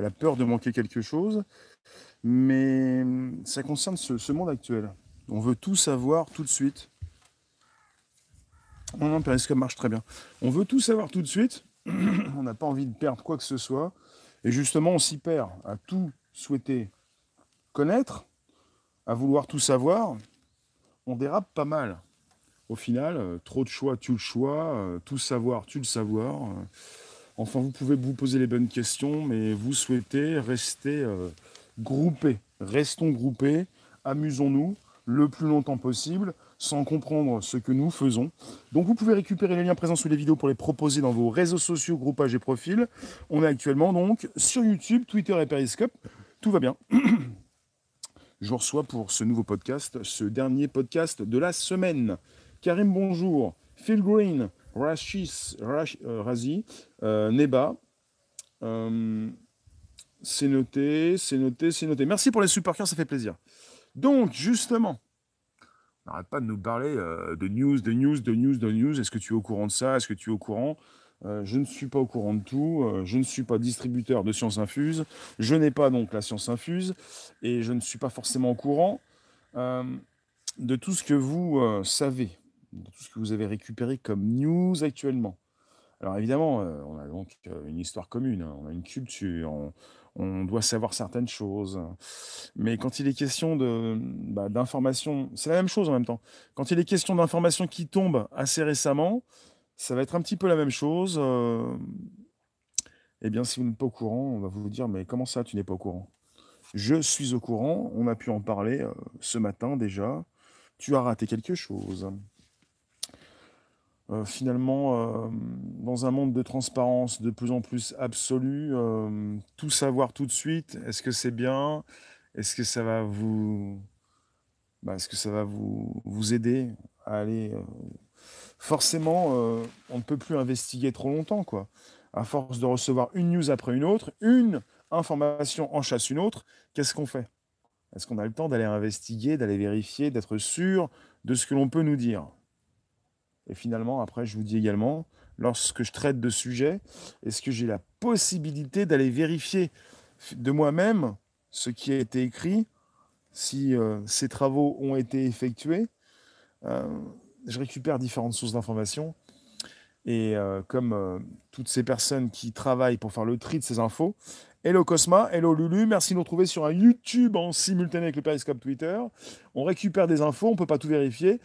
la peur de manquer quelque chose, mais ça concerne ce, monde actuel. On veut tout savoir tout de suite. On veut tout savoir tout de suite. on n'a pas envie de perdre quoi que ce soit. Et justement, on s'y perd à tout souhaiter connaître, à vouloir tout savoir. On dérape pas mal. Au final, euh, trop de choix, tu le choix. Euh, tout savoir, tu le savoir. Euh, enfin, vous pouvez vous poser les bonnes questions, mais vous souhaitez rester groupés. Restons groupés. Amusons-nous le plus longtemps possible sans comprendre ce que nous faisons. Donc vous pouvez récupérer les liens présents sous les vidéos pour les proposer dans vos réseaux sociaux, groupages et profils. On est actuellement donc sur YouTube, Twitter et Periscope. Tout va bien. Je vous reçois pour ce nouveau podcast, ce dernier podcast de la semaine. Karim, bonjour. Phil Green, Rashis, euh, Razi, euh, Neba. Euh, c'est noté, c'est noté, c'est noté. Merci pour les super ça fait plaisir. Donc, justement, n'arrête pas de nous parler de news, de news, de news, de news. Est-ce que tu es au courant de ça? Est-ce que tu es au courant? Je ne suis pas au courant de tout. Je ne suis pas distributeur de sciences infuses. Je n'ai pas donc la science infuse. Et je ne suis pas forcément au courant de tout ce que vous savez, tout ce que vous avez récupéré comme news actuellement. Alors évidemment, on a donc une histoire commune, hein. on a une culture, on doit savoir certaines choses. Mais quand il est question bah, d'informations, c'est la même chose en même temps. Quand il est question d'informations qui tombent assez récemment, ça va être un petit peu la même chose. Euh. Eh bien, si vous n'êtes pas au courant, on va vous dire, mais comment ça, tu n'es pas au courant? Je suis au courant, on a pu en parler euh, ce matin déjà. Tu as raté quelque chose. Euh, finalement, euh, dans un monde de transparence de plus en plus absolue, euh, tout savoir tout de suite, est-ce que c'est bien? Est-ce que ça va vous, bah, est-ce que ça va vous, vous aider à aller Forcément, on ne peut plus investiguer trop longtemps, quoi. À force de recevoir une news après une autre, une information en chasse une autre, qu'est-ce qu'on fait? Est-ce qu'on a le temps d'aller investiguer, d'aller vérifier, d'être sûr de ce que l'on peut nous dire? Et finalement, après, je vous dis également, lorsque je traite de sujets, est-ce que j'ai la possibilité d'aller vérifier de moi-même ce qui a été écrit, si euh, ces travaux ont été effectués euh, Je récupère différentes sources d'informations. Et euh, comme toutes ces personnes qui travaillent pour faire le tri de ces infos, Hello Cosma, hello Lulu, merci de nous retrouver sur un YouTube en simultané avec le Periscope Twitter. On récupère des infos, on ne peut pas tout vérifier.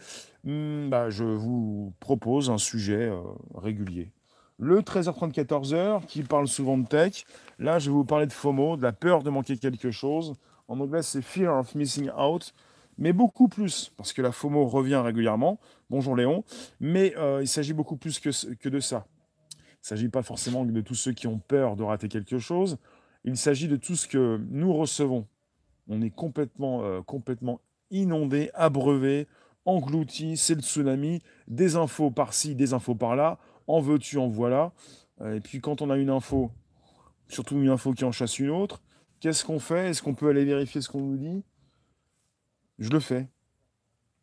Hmm, bah, je vous propose un sujet euh, régulier. Le 13h30, 14h, qui parle souvent de tech. Là, je vais vous parler de FOMO, de la peur de manquer quelque chose. En anglais, c'est Fear of Missing Out. Mais beaucoup plus, parce que la FOMO revient régulièrement. Bonjour Léon. Mais euh, il s'agit beaucoup plus que, que de ça. Il ne s'agit pas forcément de tous ceux qui ont peur de rater quelque chose. Il s'agit de tout ce que nous recevons. On est complètement, euh, complètement inondé, abreuvé, englouti, c'est le tsunami, des infos par-ci, des infos par-là, en veux-tu, en voilà. Euh, et puis quand on a une info, surtout une info qui en chasse une autre, qu'est-ce qu'on fait? Est-ce qu'on peut aller vérifier ce qu'on nous dit? Je le fais.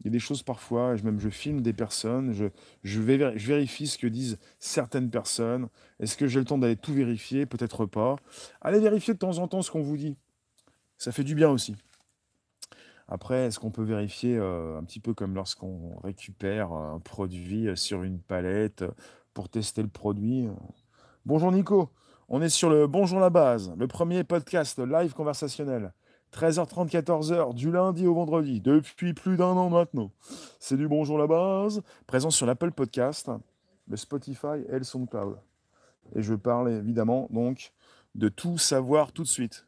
Il y a des choses parfois, même je filme des personnes, je, je, je vérifie ce que disent certaines personnes. Est-ce que j'ai le temps d'aller tout vérifier? Peut-être pas. Allez vérifier de temps en temps ce qu'on vous dit. Ça fait du bien aussi. Après, est-ce qu'on peut vérifier euh, un petit peu comme lorsqu'on récupère un produit sur une palette pour tester le produit? Bonjour Nico, on est sur le Bonjour la base, le premier podcast live conversationnel. 13h30, 14h, du lundi au vendredi, depuis plus d'un an maintenant. C'est du Bonjour la base, présent sur l'Apple Podcast, le Spotify et le SoundCloud. Et je parle évidemment donc de tout savoir tout de suite.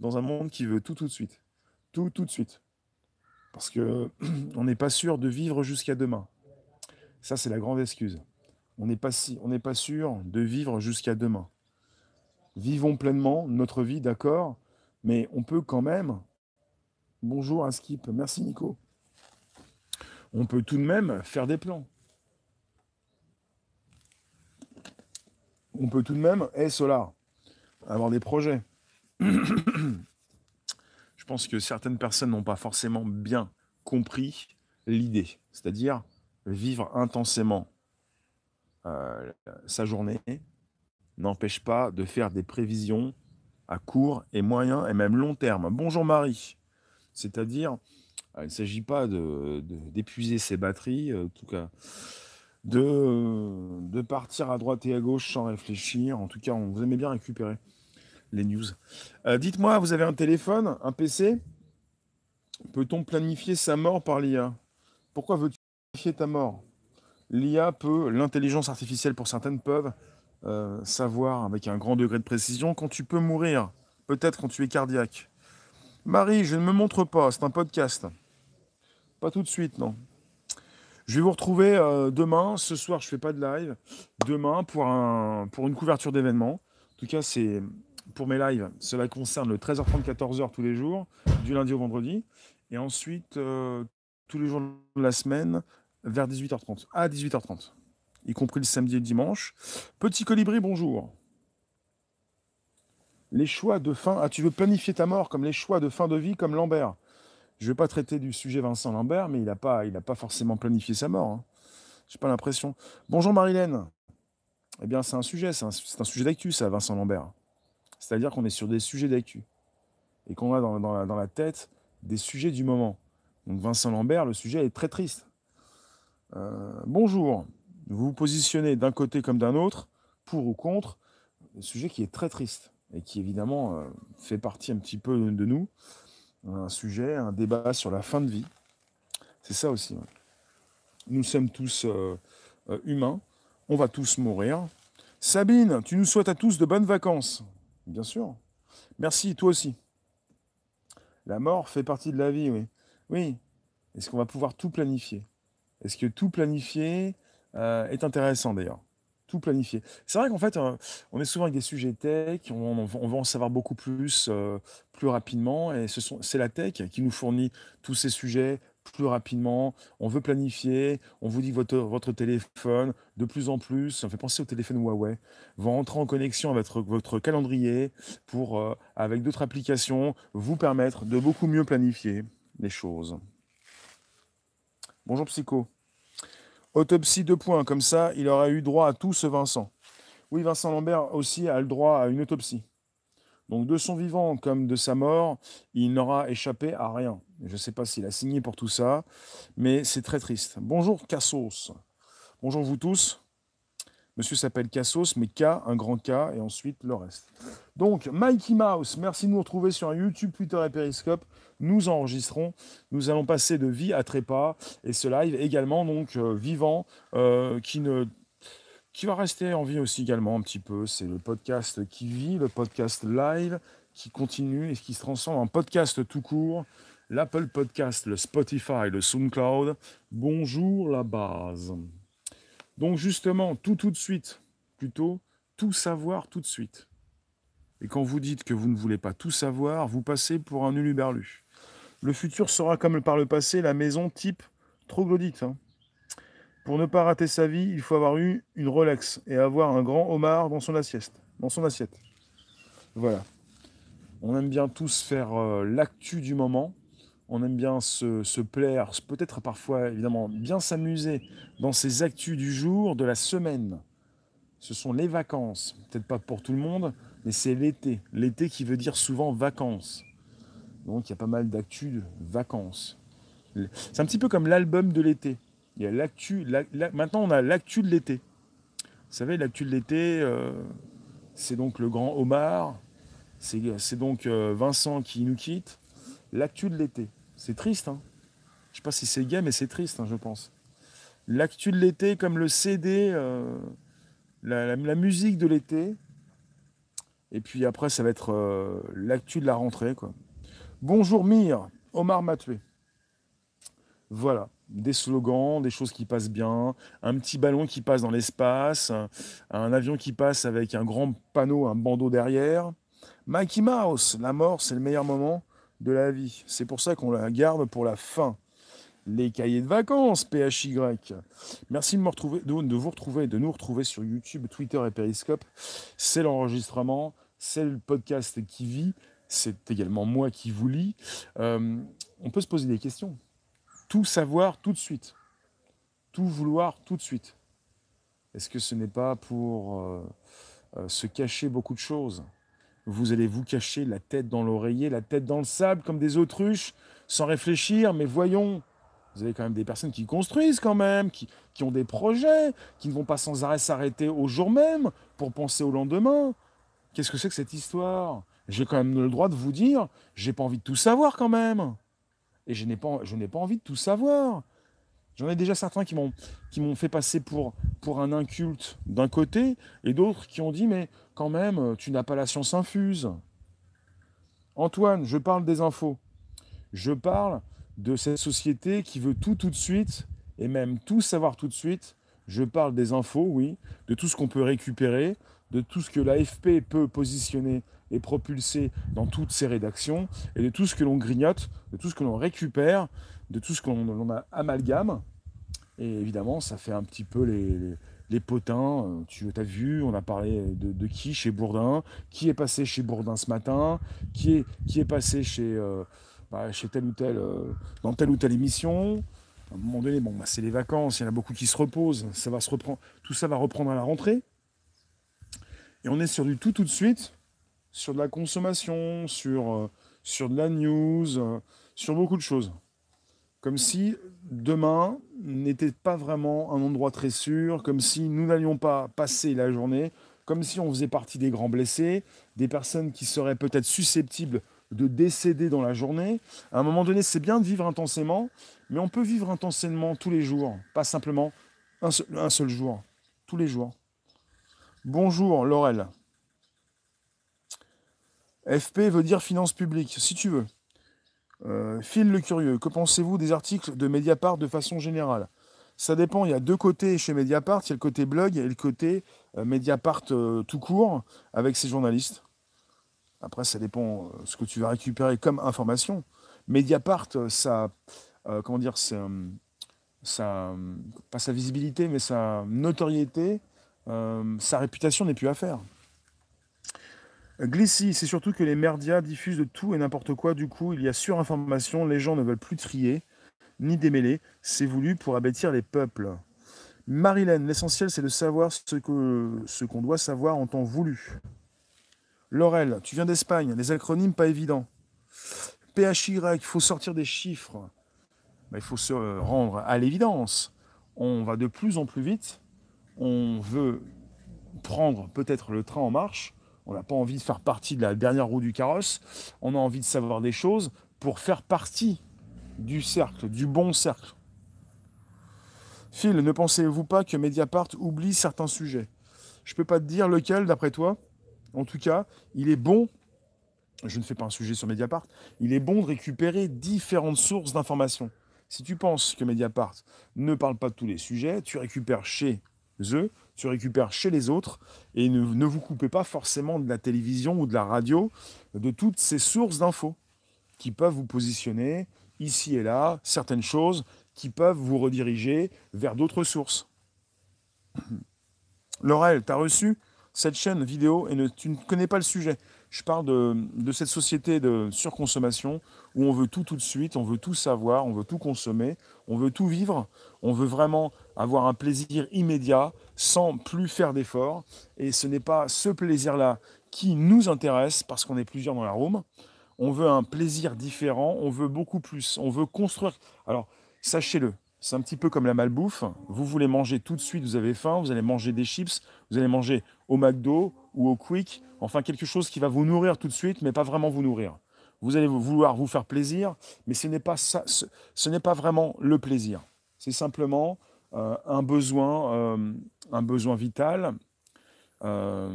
Dans un monde qui veut tout tout de suite. Tout tout de suite. Parce que on n'est pas sûr de vivre jusqu'à demain. Ça, c'est la grande excuse. On n'est pas, si, on pas sûr de vivre jusqu'à demain. Vivons pleinement notre vie, d'accord, mais on peut quand même. Bonjour à Skip, merci Nico. On peut tout de même faire des plans. On peut tout de même, et Solar, avoir des projets. Je pense que certaines personnes n'ont pas forcément bien compris l'idée, c'est-à-dire vivre intensément euh, sa journée n'empêche pas de faire des prévisions à court et moyen et même long terme. Bonjour Marie. C'est-à-dire, il ne s'agit pas d'épuiser de, ses batteries, en tout cas, de, de partir à droite et à gauche sans réfléchir. En tout cas, on vous aimait bien récupérer les news. Euh, dites-moi, vous avez un téléphone, un PC Peut-on planifier sa mort par l'IA Pourquoi veux-tu planifier ta mort? L'IA peut, l'intelligence artificielle pour certaines peuvent, euh, savoir avec un grand degré de précision quand tu peux mourir, peut-être quand tu es cardiaque. Marie, je ne me montre pas, c'est un podcast. Pas tout de suite, non. Je vais vous retrouver euh, demain. Ce soir, je ne fais pas de live. Demain, pour, un, pour une couverture d'événement. En tout cas, c'est pour mes lives. Cela concerne le 13h30, 14h tous les jours, du lundi au vendredi. Et ensuite, euh, tous les jours de la semaine, vers 18h30. À 18h30. Y compris le samedi et le dimanche. Petit colibri, bonjour. Les choix de fin. Ah, tu veux planifier ta mort comme les choix de fin de vie comme Lambert. Je ne vais pas traiter du sujet Vincent Lambert, mais il n'a pas, forcément planifié sa mort. Hein. Je n'ai pas l'impression. Bonjour Marilène. Eh bien, c'est un sujet, c'est un, sujet d'actu, ça, Vincent Lambert. C'est-à-dire qu'on est sur des sujets d'actu. Et qu'on a dans, la, tête des sujets du moment. Donc Vincent Lambert, le sujet est très triste. Euh, bonjour. Vous vous positionnez d'un côté comme d'un autre, pour ou contre, le sujet qui est très triste et qui évidemment euh, fait partie un petit peu de nous un sujet, un débat sur la fin de vie. C'est ça aussi. Nous sommes tous euh, euh, humains, on va tous mourir. Sabine, tu nous souhaites à tous de bonnes vacances. Bien sûr. Merci, toi aussi. La mort fait partie de la vie, oui. Oui. Est-ce qu'on va pouvoir tout planifier? Est-ce que tout planifier euh, est intéressant d'ailleurs tout planifier. C'est vrai qu'en fait, euh, on est souvent avec des sujets tech, on, va en savoir beaucoup plus, euh, plus rapidement, et c'est la tech qui nous fournit tous ces sujets plus rapidement. On veut planifier, on vous dit que votre, votre téléphone, de plus en plus, ça fait penser au téléphone Huawei, va entrer en connexion avec votre, votre calendrier pour, avec d'autres applications, vous permettre de beaucoup mieux planifier les choses. Bonjour Psycho. Autopsie de points, comme ça, il aurait eu droit à tout ce Vincent. Oui, Vincent Lambert aussi a le droit à une autopsie. Donc de son vivant comme de sa mort, il n'aura échappé à rien. Je ne sais pas s'il a signé pour tout ça, mais c'est très triste. Bonjour Cassos. Bonjour vous tous. Monsieur s'appelle Cassos, mais K, un grand K, et ensuite le reste. Donc, Mikey Mouse, merci de nous retrouver sur YouTube, Twitter et Periscope. Nous enregistrons. Nous allons passer de vie à trépas. Et ce live également, donc, euh, vivant, euh, qui ne qui va rester en vie aussi également un petit peu. C'est le podcast qui vit, le podcast live, qui continue et qui se transforme en podcast tout court. L'Apple Podcast, le Spotify, le SoundCloud. Bonjour la base. Donc justement, tout tout de suite, plutôt, tout savoir tout de suite. Et quand vous dites que vous ne voulez pas tout savoir, vous passez pour un uluberlu. Le futur sera comme par le passé la maison type troglodyte. Hein. Pour ne pas rater sa vie, il faut avoir eu une Rolex et avoir un grand homard dans son assiette. Voilà. On aime bien tous faire euh, l'actu du moment on aime bien se, plaire, peut-être parfois évidemment bien s'amuser dans ces actus du jour, de la semaine. Ce sont les vacances, peut-être pas pour tout le monde, mais c'est l'été. L'été qui veut dire souvent vacances. Donc il y a pas mal d'actus de vacances. C'est un petit peu comme l'album de l'été. Il y a l'actu. maintenant on a l'actu de l'été. Vous savez, l'actu de l'été, euh, c'est donc le grand Omar, c'est donc euh, Vincent qui nous quitte. L'actu de l'été. C'est triste. Hein. Je sais pas si c'est gay, mais c'est triste, hein, je pense. L'actu de l'été, comme le CD, euh, la, musique de l'été. Et puis après, ça va être euh, l'actu de la rentrée. Quoi. Bonjour Mire, Omar m'a. Voilà, des slogans, des choses qui passent bien, un petit ballon qui passe dans l'espace, un avion qui passe avec un grand panneau, un bandeau derrière. Mikey Mouse, la mort, c'est le meilleur moment de la vie. C'est pour ça qu'on la garde pour la fin. Les cahiers de vacances, PHY. Merci de, me retrouver, de, vous retrouver, de nous retrouver sur YouTube, Twitter et Periscope. C'est l'enregistrement, c'est le podcast qui vit, c'est également moi qui vous lis. Euh, on peut se poser des questions. Tout savoir tout de suite. Tout vouloir tout de suite. Est-ce que ce n'est pas pour euh, euh, se cacher beaucoup de choses? Vous allez vous cacher la tête dans l'oreiller, la tête dans le sable comme des autruches, sans réfléchir, mais voyons, vous avez quand même des personnes qui construisent quand même, qui, qui ont des projets, qui ne vont pas sans arrêt s'arrêter au jour même pour penser au lendemain. Qu'est-ce que c'est que cette histoire? J'ai quand même le droit de vous dire, j'ai pas envie de tout savoir quand même. Et je n'ai pas, je n'ai pas envie de tout savoir. J'en ai déjà certains qui m'ont, qui m'ont fait passer pour, pour un inculte d'un côté, et d'autres qui ont dit, mais quand même, tu n'as pas la science infuse. Antoine, je parle des infos. Je parle de cette société qui veut tout tout de suite, et même tout savoir tout de suite. Je parle des infos, oui, de tout ce qu'on peut récupérer, de tout ce que l'AFP peut positionner et propulser dans toutes ses rédactions, et de tout ce que l'on grignote, de tout ce que l'on récupère, de tout ce qu'on amalgame. Et évidemment, ça fait un petit peu les, les, potins. Euh, tu as vu, on a parlé de, qui chez Bourdin, qui est passé chez Bourdin ce matin, qui est, qui est passé chez, euh, bah, chez tel ou tel, euh, dans telle ou telle émission. À un moment donné, bon, bah, c'est les vacances, il y en a beaucoup qui se reposent, ça va se tout ça va reprendre à la rentrée. Et on est sur du tout tout de suite, sur de la consommation, sur, sur de la news, sur beaucoup de choses. Comme si demain n'était pas vraiment un endroit très sûr, comme si nous n'allions pas passer la journée, comme si on faisait partie des grands blessés, des personnes qui seraient peut-être susceptibles de décéder dans la journée. À un moment donné, c'est bien de vivre intensément, mais on peut vivre intensément tous les jours, pas simplement un seul, jour, tous les jours. Bonjour Laurel. FP veut dire finance publique, si tu veux. Euh, Phil le Curieux, que pensez-vous des articles de Mediapart de façon générale? Ça dépend, il y a deux côtés chez Mediapart, il y a le côté blog et le côté euh, Mediapart euh, tout court avec ses journalistes. Après, ça dépend ce que tu vas récupérer comme information. Mediapart, ça, comment dire, ça, pas sa visibilité, mais sa notoriété, sa réputation n'est plus à faire. Glissy, c'est surtout que les merdias diffusent de tout et n'importe quoi. Du coup, il y a surinformation. Les gens ne veulent plus trier ni démêler. C'est voulu pour abattir les peuples. Marilène, l'essentiel, c'est de savoir ce qu'on ce doit savoir en temps voulu. Laurel, tu viens d'Espagne. Les acronymes, pas évidents. PHY, il faut sortir des chiffres. Ben, il faut se rendre à l'évidence. On va de plus en plus vite. On veut prendre peut-être le train en marche on n'a pas envie de faire partie de la dernière roue du carrosse. On a envie de savoir des choses pour faire partie du cercle, du bon cercle. Phil, ne pensez-vous pas que Mediapart oublie certains sujets? Je ne peux pas te dire lequel d'après toi. En tout cas, il est bon, je ne fais pas un sujet sur Mediapart, il est bon de récupérer différentes sources d'informations. Si tu penses que Mediapart ne parle pas de tous les sujets, tu récupères chez eux tu récupères chez les autres et ne, vous coupez pas forcément de la télévision ou de la radio, de toutes ces sources d'infos qui peuvent vous positionner ici et là, certaines choses qui peuvent vous rediriger vers d'autres sources. Laurel, tu as reçu cette chaîne vidéo et tu ne connais pas le sujet. Je parle de, cette société de surconsommation où on veut tout tout de suite, on veut tout savoir, on veut tout consommer, on veut tout vivre, on veut vraiment avoir un plaisir immédiat sans plus faire d'efforts. Et ce n'est pas ce plaisir-là qui nous intéresse parce qu'on est plusieurs dans la room. On veut un plaisir différent, on veut beaucoup plus, on veut construire. Alors, sachez-le, c'est un petit peu comme la malbouffe. Vous voulez manger tout de suite, vous avez faim, vous allez manger des chips, vous allez manger au McDo ou au Quick, enfin quelque chose qui va vous nourrir tout de suite, mais pas vraiment vous nourrir. Vous allez vouloir vous faire plaisir, mais ce n'est pas ce n'est pas vraiment le plaisir. C'est simplement euh, un, besoin, euh, un besoin vital. Euh,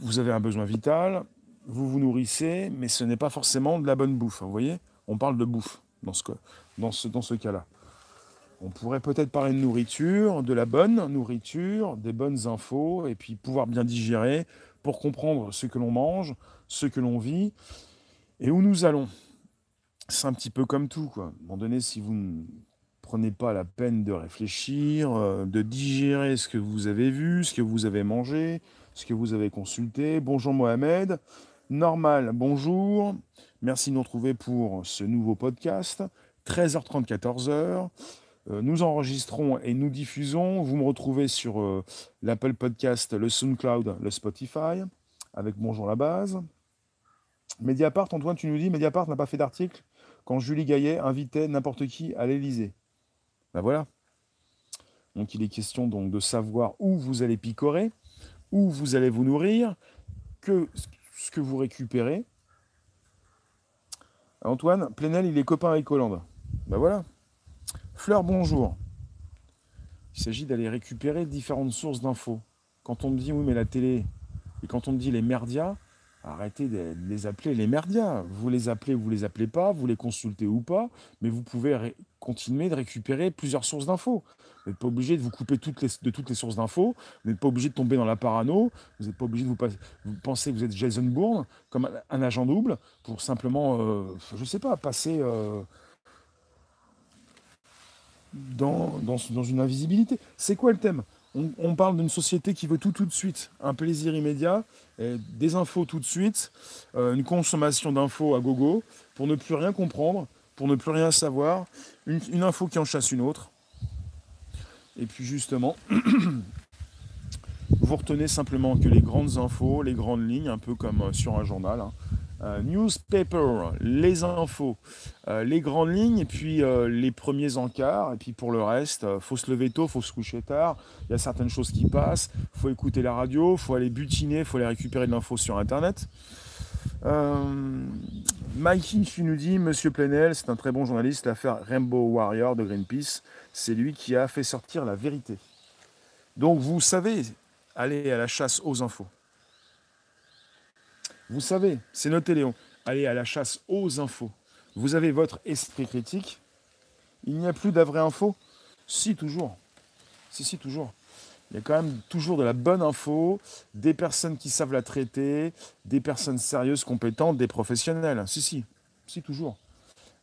vous avez un besoin vital, vous vous nourrissez, mais ce n'est pas forcément de la bonne bouffe. Vous voyez? On parle de bouffe dans ce, dans ce, dans ce cas-là. On pourrait peut-être parler de nourriture, de la bonne nourriture, des bonnes infos, et puis pouvoir bien digérer pour comprendre ce que l'on mange, ce que l'on vit et où nous allons. C'est un petit peu comme tout. Quoi. À un moment donné, si vous prenez pas la peine de réfléchir, euh, de digérer ce que vous avez vu, ce que vous avez mangé, ce que vous avez consulté. Bonjour Mohamed. Normal, bonjour. Merci de nous retrouver pour ce nouveau podcast. 13h30, 14h. Euh, nous enregistrons et nous diffusons. Vous me retrouvez sur euh, l'Apple Podcast, le SoundCloud, le Spotify, avec Bonjour la base. Mediapart, Antoine, tu nous dis, Mediapart n'a pas fait d'article quand Julie Gaillet invitait n'importe qui à l'Elysée. Ben voilà. Donc il est question donc de savoir où vous allez picorer, où vous allez vous nourrir, que ce que vous récupérez. Antoine, Plenel, il est copain avec Hollande. Ben voilà. Fleur, bonjour. Il s'agit d'aller récupérer différentes sources d'infos. Quand on me dit oui mais la télé, et quand on me dit les merdias, arrêtez de les appeler les merdias. Vous les appelez ou vous les appelez pas, vous les consultez ou pas, mais vous pouvez continuer de récupérer plusieurs sources d'infos. Vous n'êtes pas obligé de vous couper de toutes les sources d'infos, vous n'êtes pas obligé de tomber dans la parano, vous n'êtes pas obligé de vous, vous penser que vous êtes Jason Bourne comme un, agent double pour simplement, euh, je ne sais pas, passer euh, dans, une invisibilité. C'est quoi le thème? On, parle d'une société qui veut tout tout de suite, un plaisir immédiat, des infos tout de suite, euh, une consommation d'infos à gogo, pour ne plus rien comprendre, pour ne plus rien savoir, une, info qui en chasse une autre. Et puis justement, vous retenez simplement que les grandes infos, les grandes lignes, un peu comme euh, sur un journal, hein, newspaper, les infos, euh, les grandes lignes, et puis euh, les premiers encarts. Et puis pour le reste, faut se lever tôt, faut se coucher tard. Il y a certaines choses qui passent. faut écouter la radio, faut aller butiner, faut aller récupérer de l'info sur Internet. Mikey tu nous dit Monsieur Plenel, c'est un très bon journaliste. L'affaire Rainbow Warrior de Greenpeace, c'est lui qui a fait sortir la vérité. Donc vous savez aller à la chasse aux infos. Vous savez, c'est noté Léon, allez à la chasse aux infos. Vous avez votre esprit critique. Il n'y a plus d'avraie info Si, toujours. Si, si, toujours. Il y a quand même toujours de la bonne info, des personnes qui savent la traiter, des personnes sérieuses, compétentes, des professionnels. Si, si, si, toujours.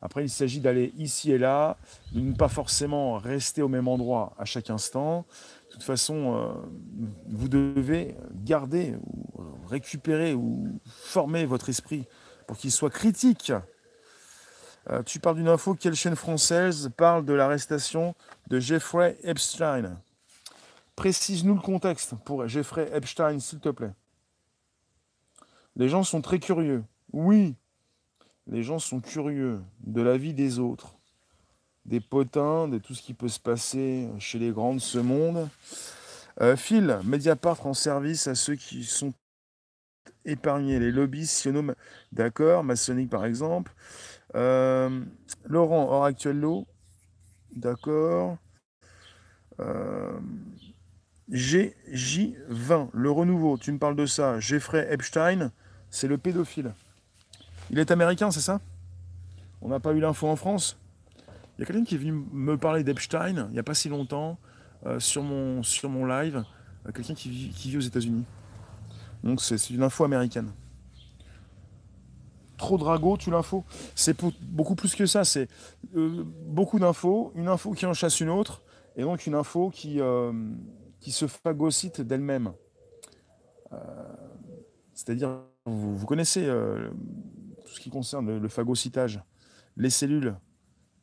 Après, il s'agit d'aller ici et là, de ne pas forcément rester au même endroit à chaque instant, de toute façon, euh, vous devez garder ou récupérer ou former votre esprit pour qu'il soit critique. Euh, tu parles d'une info, quelle chaîne française parle de l'arrestation de Jeffrey Epstein? Précise-nous le contexte pour Jeffrey Epstein, s'il te plaît. Les gens sont très curieux. Oui, les gens sont curieux de la vie des autres des potins, de tout ce qui peut se passer chez les grands de ce monde. Euh, Phil, Mediapart en service à ceux qui sont épargnés, les lobbies, siono, d'accord, maçonnique par exemple. Euh, Laurent, hors actuel d'accord. Euh, GJ20, le renouveau, tu me parles de ça. Jeffrey Epstein, c'est le pédophile. Il est américain, c'est ça? On n'a pas eu l'info en France? Il y a quelqu'un qui est venu me parler d'Epstein il n'y a pas si longtemps euh, sur, mon, live, euh, quelqu'un qui, vit, aux États-Unis. Donc c'est une info américaine. Trop drago, tu l'info C'est beaucoup plus que ça. C'est euh, beaucoup d'infos, une info qui en chasse une autre, et donc une info qui, qui se phagocyte d'elle-même. C'est-à-dire, vous, connaissez tout ce qui concerne le phagocytage. Les cellules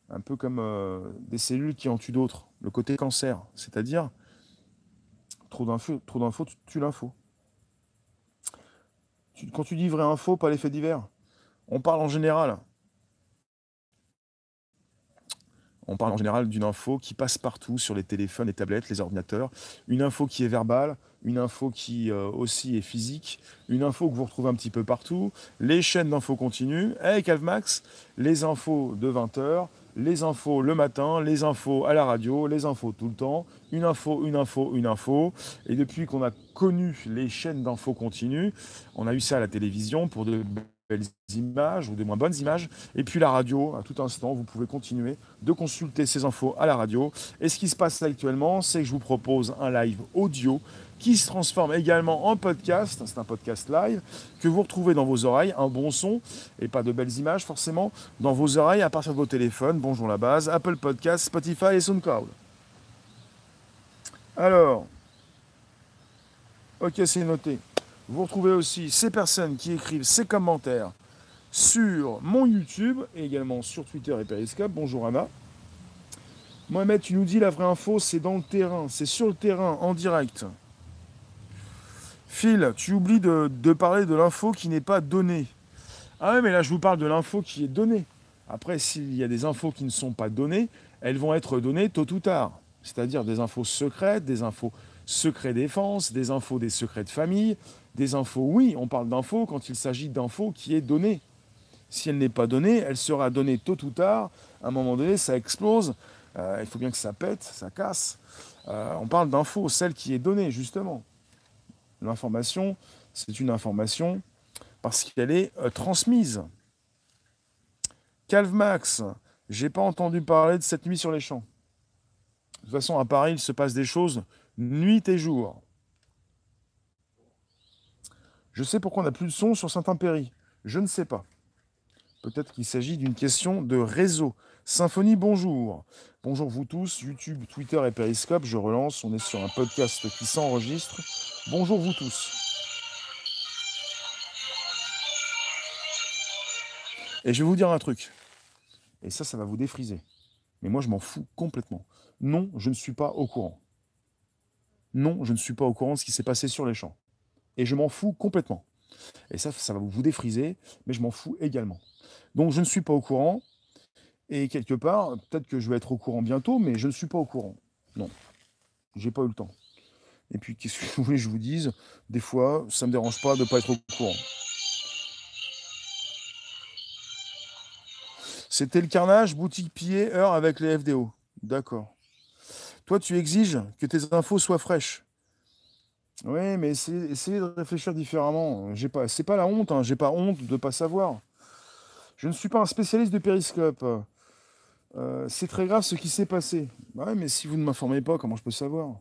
un peu comme euh, des cellules qui en tuent d'autres, le côté cancer, c'est-à-dire trop d'infos, trop tu tues l'info. Quand tu dis vrai info, pas l'effet divers, on parle en général. On parle en général d'une info qui passe partout sur les téléphones, les tablettes, les ordinateurs. Une info qui est verbale, une info qui euh, aussi est physique, une info que vous retrouvez un petit peu partout. Les chaînes d'infos continues, avec Avmax, les infos de 20h, les infos le matin, les infos à la radio, les infos tout le temps, une info, une info, une info. Et depuis qu'on a connu les chaînes d'infos continues, on a eu ça à la télévision pour de images ou de moins bonnes images. Et puis la radio, à tout instant, vous pouvez continuer de consulter ces infos à la radio. Et ce qui se passe actuellement, c'est que je vous propose un live audio qui se transforme également en podcast. C'est un podcast live que vous retrouvez dans vos oreilles, un bon son et pas de belles images forcément, dans vos oreilles à partir de vos téléphones. Bonjour la base, Apple Podcast, Spotify et SoundCloud. Alors, ok, c'est noté. Vous retrouvez aussi ces personnes qui écrivent ces commentaires sur mon YouTube et également sur Twitter et Periscope. Bonjour Anna. Mohamed, tu nous dis la vraie info, c'est dans le terrain, c'est sur le terrain, en direct. Phil, tu oublies de, parler de l'info qui n'est pas donnée. Ah oui, mais là, je vous parle de l'info qui est donnée. Après, s'il y a des infos qui ne sont pas données, elles vont être données tôt ou tard. C'est-à-dire des infos secrètes, des infos secrets défense, des infos des secrets de famille, des infos, oui, on parle d'infos quand il s'agit d'infos qui est donnée. Si elle n'est pas donnée, elle sera donnée tôt ou tard. À un moment donné, ça explose. Euh, il faut bien que ça pète, ça casse. Euh, on parle d'infos, celle qui est donnée, justement. L'information, c'est une information parce qu'elle est euh, transmise. Calvmax, j'ai pas entendu parler de cette nuit sur les champs. De toute façon, à Paris, il se passe des choses nuit et jour. Je sais pourquoi on n'a plus de son sur Saint-Impéry. Je ne sais pas. Peut-être qu'il s'agit d'une question de réseau. Symphonie, bonjour. Bonjour vous tous, YouTube, Twitter et Periscope. Je relance, on est sur un podcast qui s'enregistre. Bonjour vous tous. Et je vais vous dire un truc. Et ça, ça va vous défriser. Mais moi, je m'en fous complètement. Non, je ne suis pas au courant. Non, je ne suis pas au courant de ce qui s'est passé sur les champs. Et je m'en fous complètement. Et ça, ça va vous défriser, mais je m'en fous également. Donc, je ne suis pas au courant. Et quelque part, peut-être que je vais être au courant bientôt, mais je ne suis pas au courant. Non, j'ai pas eu le temps. Et puis, qu'est-ce que vous voulez que je vous dise? Des fois, ça ne me dérange pas de ne pas être au courant. C'était le carnage, boutique pillée, heure avec les FDO. D'accord. Toi, tu exiges que tes infos soient fraîches. Oui, mais essayez, de réfléchir différemment. J'ai pas, pas la honte, hein. j'ai pas honte de ne pas savoir. Je ne suis pas un spécialiste de périscope. Euh, c'est très grave ce qui s'est passé. Mais si vous ne m'informez pas, comment je peux savoir?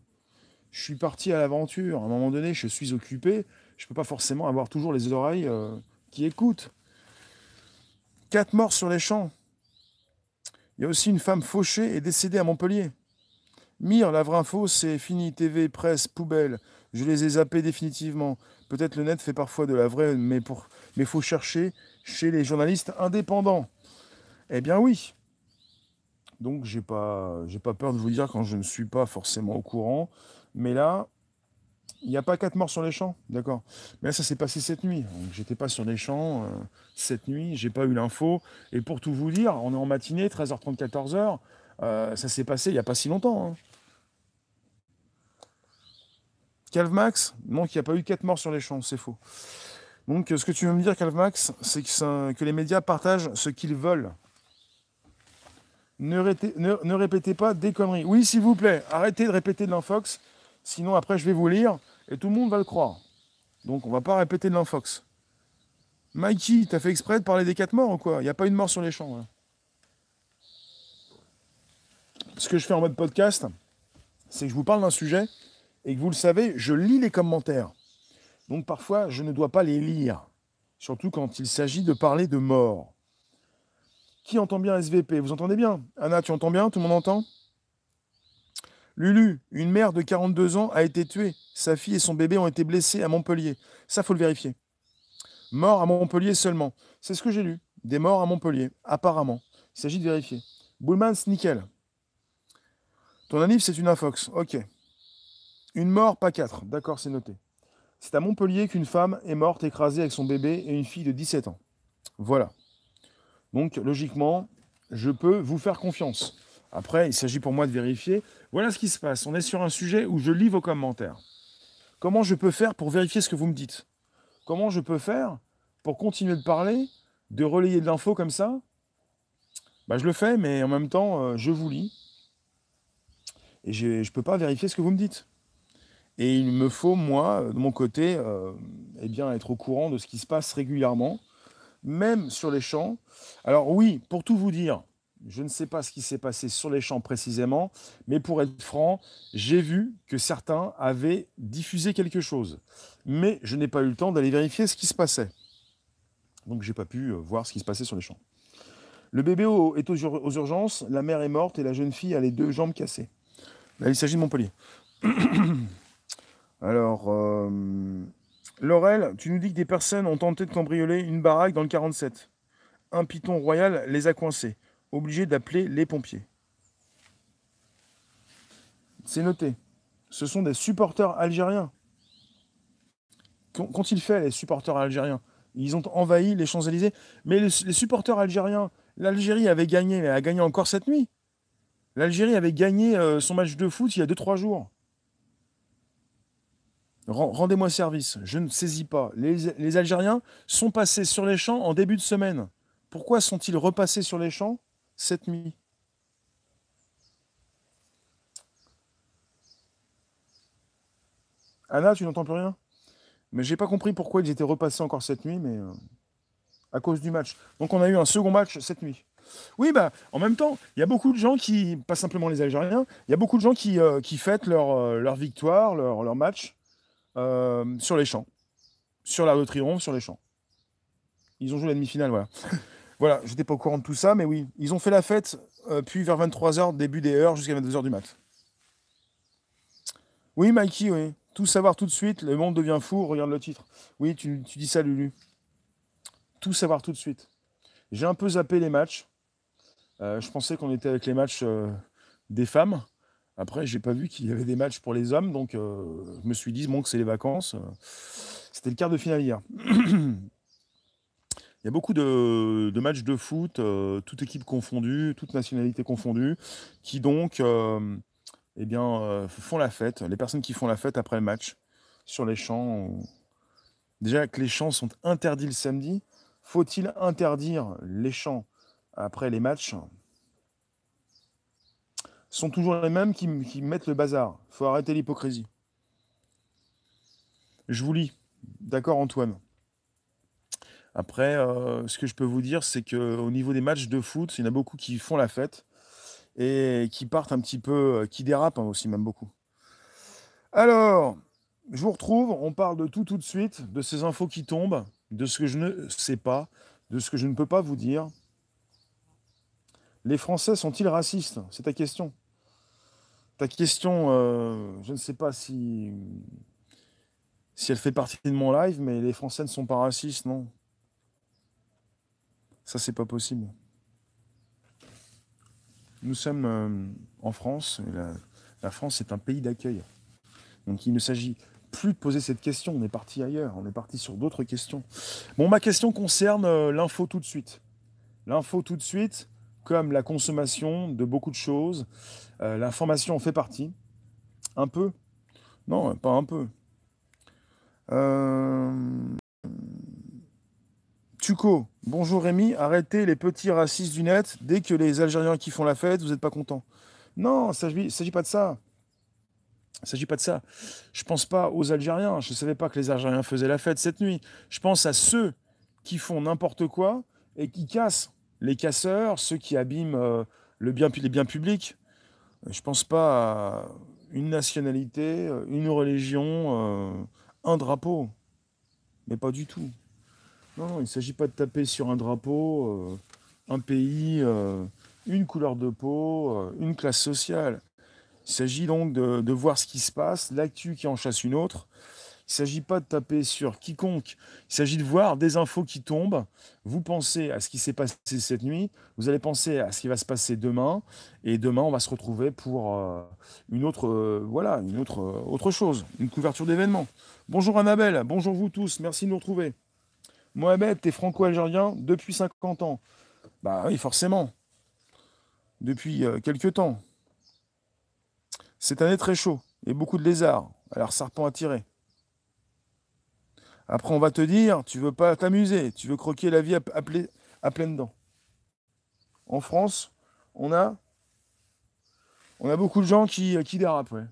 Je suis parti à l'aventure. À un moment donné, je suis occupé. Je ne peux pas forcément avoir toujours les oreilles euh, qui écoutent. Quatre morts sur les champs. Il y a aussi une femme fauchée et décédée à Montpellier. Mire, la vraie info, c'est fini. TV, presse, poubelle. Je les ai zappés définitivement. Peut-être le net fait parfois de la vraie, mais mais faut chercher chez les journalistes indépendants. Eh bien oui. Donc j'ai pas, pas peur de vous dire quand je ne suis pas forcément au courant. Mais là, il n'y a pas quatre morts sur les champs, d'accord. Mais là, ça s'est passé cette nuit. Donc, j'étais pas sur les champs euh, cette nuit, j'ai pas eu l'info. Et pour tout vous dire, on est en matinée, 13h30, 14h. Euh, ça s'est passé il n'y a pas si longtemps. Hein. Calvmax, non, il n'y a pas eu quatre morts sur les champs, c'est faux. Donc, ce que tu veux me dire, Calvmax, c'est que, les médias partagent ce qu'ils veulent. Ne, ne, répétez pas des conneries. Oui, s'il vous plaît, arrêtez de répéter de l'infox. Sinon, après, je vais vous lire et tout le monde va le croire. Donc on va pas répéter de l'infox. Mikey, t'as fait exprès de parler des quatre morts ou quoi? Il n'y a pas une mort sur les champs. Hein. Ce que je fais en mode podcast, c'est que je vous parle d'un sujet et que vous le savez, je lis les commentaires. Donc parfois, je ne dois pas les lire. Surtout quand il s'agit de parler de mort. Qui entend bien SVP Vous entendez bien? Anna, tu entends bien? Tout le monde entend? Lulu, une mère de 42 ans a été tuée. Sa fille et son bébé ont été blessés à Montpellier. Ça, faut le vérifier. Mort à Montpellier seulement. C'est ce que j'ai lu. Des morts à Montpellier, apparemment. Il s'agit de vérifier. Bullmans, nickel. Ton anif, c'est une infox. Ok. Une mort, pas quatre. D'accord, c'est noté. C'est à Montpellier qu'une femme est morte écrasée avec son bébé et une fille de 17 ans. Voilà. Donc, logiquement, je peux vous faire confiance. Après, il s'agit pour moi de vérifier. Voilà ce qui se passe. On est sur un sujet où je lis vos commentaires. Comment je peux faire pour vérifier ce que vous me dites? Comment je peux faire pour continuer de parler, de relayer de l'info comme ça? Bah, Je le fais, mais en même temps, euh, je vous lis. Et je ne peux pas vérifier ce que vous me dites. Et il me faut, moi, de mon côté, euh, eh bien, être au courant de ce qui se passe régulièrement, même sur les champs. Alors oui, pour tout vous dire, je ne sais pas ce qui s'est passé sur les champs précisément, mais pour être franc, j'ai vu que certains avaient diffusé quelque chose. Mais je n'ai pas eu le temps d'aller vérifier ce qui se passait. Donc je n'ai pas pu euh, voir ce qui se passait sur les champs. Le bébé est aux urgences, la mère est morte et la jeune fille a les deux jambes cassées. Là, il s'agit de Montpellier. Alors, euh, Laurel, tu nous dis que des personnes ont tenté de cambrioler une baraque dans le 47. Un piton royal les a coincés obligé d'appeler les pompiers. C'est noté. Ce sont des supporters algériens. Qu'ont-ils fait, les supporters algériens? Ils ont envahi les Champs-Élysées. Mais les, supporters algériens, l'Algérie avait gagné, mais elle a gagné encore cette nuit. L'Algérie avait gagné euh, son match de foot il y a 2-3 jours. Rendez-moi service, je ne saisis pas. Les, Algériens sont passés sur les champs en début de semaine. Pourquoi sont-ils repassés sur les champs cette nuit? Anna, tu n'entends plus rien? Mais j'ai pas compris pourquoi ils étaient repassés encore cette nuit, mais euh, à cause du match. Donc on a eu un second match cette nuit. Oui, bah, en même temps, il y a beaucoup de gens qui, pas simplement les Algériens, il y a beaucoup de gens qui, euh, fêtent leur, euh, leur victoire, leur match, euh, sur les champs. Sur la de triomphe, sur les champs. Ils ont joué la demi-finale, voilà. voilà, j'étais pas au courant de tout ça, mais oui, ils ont fait la fête, euh, puis vers 23h, début des heures, jusqu'à 22h du mat. Oui, Mikey, oui. Tout savoir tout de suite, le monde devient fou, regarde le titre. Oui, tu, dis ça, Lulu. Tout savoir tout de suite. J'ai un peu zappé les matchs. Euh, je pensais qu'on était avec les matchs des femmes. Après, j'ai pas vu qu'il y avait des matchs pour les hommes, donc euh, je me suis dit, bon, que c'est les vacances. C'était le quart de finale hier. Il y a beaucoup de, matchs de foot, euh, toute équipe confondue, toute nationalité confondue, qui donc euh, eh bien, font la fête. Les personnes qui font la fête après le match sur les champs. Déjà que les champs sont interdits le samedi, faut-il interdire les champs après les matchs? Sont toujours les mêmes qui, mettent le bazar. Il faut arrêter l'hypocrisie. Je vous lis. D'accord, Antoine? Après, euh, ce que je peux vous dire, c'est qu'au niveau des matchs de foot, il y en a beaucoup qui font la fête et qui partent un petit peu, euh, qui dérapent hein, aussi, même beaucoup. Alors, je vous retrouve. On parle de tout tout de suite, de ces infos qui tombent, de ce que je ne sais pas, de ce que je ne peux pas vous dire. Les Français sont-ils racistes? C'est ta question. Ta question, euh, je ne sais pas si, elle fait partie de mon live, mais les Français ne sont pas racistes, non? Ça, c'est pas possible. Nous sommes euh, en France, la, France est un pays d'accueil. Donc il ne s'agit plus de poser cette question, on est parti ailleurs, on est parti sur d'autres questions. Bon, ma question concerne euh, l'info tout de suite. L'info tout de suite, comme la consommation de beaucoup de choses, euh, l'information fait partie. Un peu Non, pas un peu. Euh... Tuco, bonjour Rémi, arrêtez les petits racistes du net. Dès que les Algériens qui font la fête, vous n'êtes pas content. Non, il ne s'agit pas de ça. Il ne s'agit pas de ça. Je ne pense pas aux Algériens. Je ne savais pas que les Algériens faisaient la fête cette nuit. Je pense à ceux qui font n'importe quoi et qui cassent. Les casseurs, ceux qui abîment euh, les biens publics. Je ne pense pas à une nationalité, une religion, euh, un drapeau. Mais pas du tout. Non, il ne s'agit pas de taper sur un drapeau, euh, un pays, euh, une couleur de peau, une classe sociale. Il s'agit donc de, voir ce qui se passe, l'actu qui en chasse une autre, il ne s'agit pas de taper sur quiconque. Il s'agit de voir des infos qui tombent. Vous pensez à ce qui s'est passé cette nuit. Vous allez penser à ce qui va se passer demain. Et demain, on va se retrouver pour euh, une autre, euh, voilà, une autre, euh, autre chose, une couverture d'événements. Bonjour Annabelle. Bonjour vous tous. Merci de nous retrouver. Mohamed, t'es franco-algérien depuis 50 ans. Bah oui, forcément. Depuis quelques temps. Cette année très chaud. A beaucoup de lézards. Alors serpent à tirer. Après, on va te dire, tu veux pas t'amuser, tu veux croquer la vie à, à, pleines dents. En France, on a, on a beaucoup de gens qui, qui dérapent, ouais.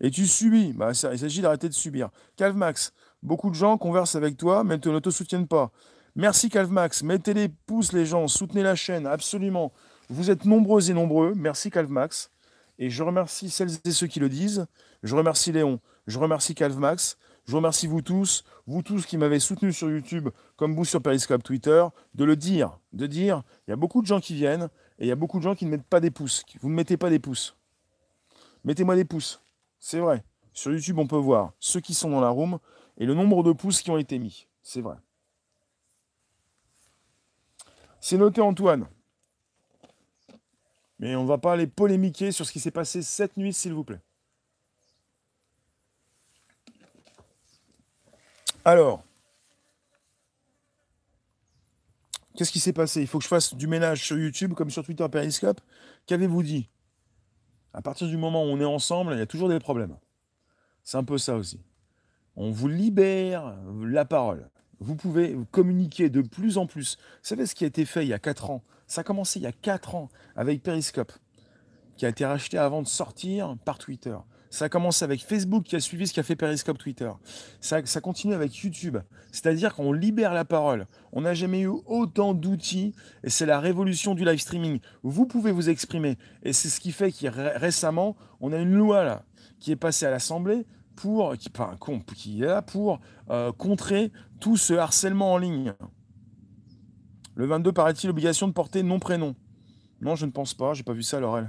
Et tu subis. Bah, ça, il s'agit d'arrêter de subir. Calvmax, beaucoup de gens conversent avec toi, mais ne te soutiennent pas. Merci Calvmax. Mettez les pouces, les gens. Soutenez la chaîne, absolument. Vous êtes nombreux et nombreux. Merci Calvmax. Et je remercie celles et ceux qui le disent. Je remercie Léon. Je remercie Calvmax. Je remercie vous tous, vous tous qui m'avez soutenu sur YouTube, comme vous sur Periscope Twitter, de le dire. De dire, il y a beaucoup de gens qui viennent et il y a beaucoup de gens qui ne mettent pas des pouces. Vous ne mettez pas des pouces. Mettez-moi des pouces. C'est vrai. Sur YouTube, on peut voir ceux qui sont dans la room et le nombre de pouces qui ont été mis. C'est vrai. C'est noté, Antoine. Mais on ne va pas aller polémiquer sur ce qui s'est passé cette nuit, s'il vous plaît. Alors, qu'est-ce qui s'est passé? Il faut que je fasse du ménage sur YouTube comme sur Twitter Periscope. Qu'avez-vous dit? À partir du moment où on est ensemble, il y a toujours des problèmes. C'est un peu ça aussi. On vous libère la parole. Vous pouvez communiquer de plus en plus. Vous savez ce qui a été fait il y a 4 ans? Ça a commencé il y a 4 ans avec Periscope, qui a été racheté avant de sortir par Twitter. Ça a commencé avec Facebook qui a suivi ce qu'a fait Periscope Twitter. Ça, continue avec YouTube. C'est-à-dire qu'on libère la parole. On n'a jamais eu autant d'outils et c'est la révolution du live streaming. Vous pouvez vous exprimer. Et c'est ce qui fait que récemment, on a une loi là qui est passée à l'Assemblée pour, qui, enfin, qui est là pour euh, contrer tout ce harcèlement en ligne. Le 22, paraît-il, obligation de porter nom-prénom? Non, je ne pense pas, j'ai pas vu ça l'oreille.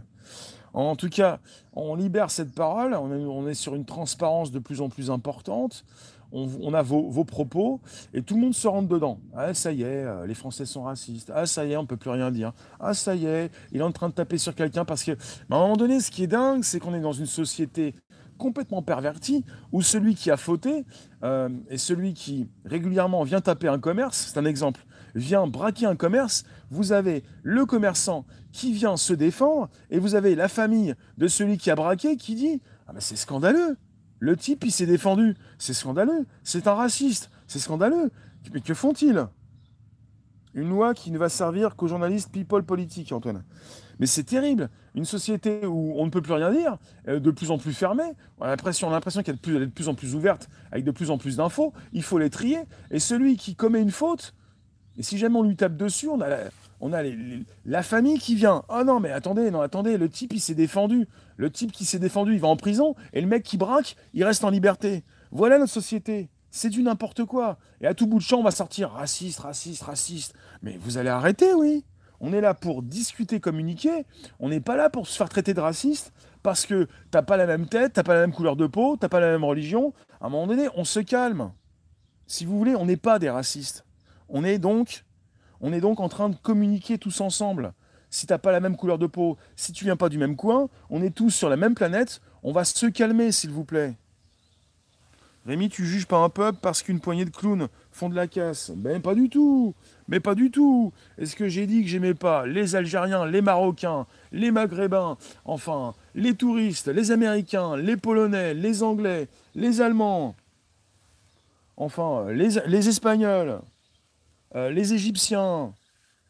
En tout cas, on libère cette parole, on est, sur une transparence de plus en plus importante, on, a vos, propos, et tout le monde se rentre dedans. Ah, ça y est, euh, les Français sont racistes. Ah, ça y est, on ne peut plus rien dire. Ah, ça y est, il est en train de taper sur quelqu'un parce que... à un moment donné, ce qui est dingue, c'est qu'on est dans une société complètement pervertie où celui qui a fauté euh, et celui qui régulièrement vient taper un commerce, c'est un exemple, vient braquer un commerce, vous avez le commerçant qui vient se défendre et vous avez la famille de celui qui a braqué qui dit Ah ben c'est scandaleux Le type il s'est défendu, c'est scandaleux, c'est un raciste, c'est scandaleux. Mais que font-ils? Une loi qui ne va servir qu'aux journalistes people politiques, Antoine. Mais c'est terrible. Une société où on ne peut plus rien dire, euh, de plus en plus fermée, on a l'impression, l'impression qu'elle est de plus en plus ouverte, avec de plus en plus d'infos, il faut les trier. Et celui qui commet une faute, et si jamais on lui tape dessus, on a la, on a la famille qui vient. Oh non, mais attendez, non, attendez, le type, il s'est défendu. Le type qui s'est défendu, il va en prison. Et le mec qui braque, il reste en liberté. Voilà notre société. C'est du n'importe quoi. Et à tout bout de champ, on va sortir raciste, raciste, raciste. Mais vous allez arrêter, oui. On est là pour discuter, communiquer. On n'est pas là pour se faire traiter de raciste parce que t'as pas la même tête, t'as pas la même couleur de peau, t'as pas la même religion. À un moment donné, on se calme. Si vous voulez, on n'est pas des racistes. On est donc, en train de communiquer tous ensemble. Si tu n'as pas la même couleur de peau, si tu viens pas du même coin, on est tous sur la même planète. On va se calmer, s'il vous plaît. Rémi, tu juges pas un peuple parce qu'une poignée de clowns font de la casse. Ben pas du tout. Mais pas du tout. Est-ce que j'ai dit que j'aimais pas les Algériens, les Marocains, les Maghrébins, enfin, les touristes, les Américains, les Polonais, les Anglais, les Allemands, enfin, les Espagnols, euh, les Égyptiens,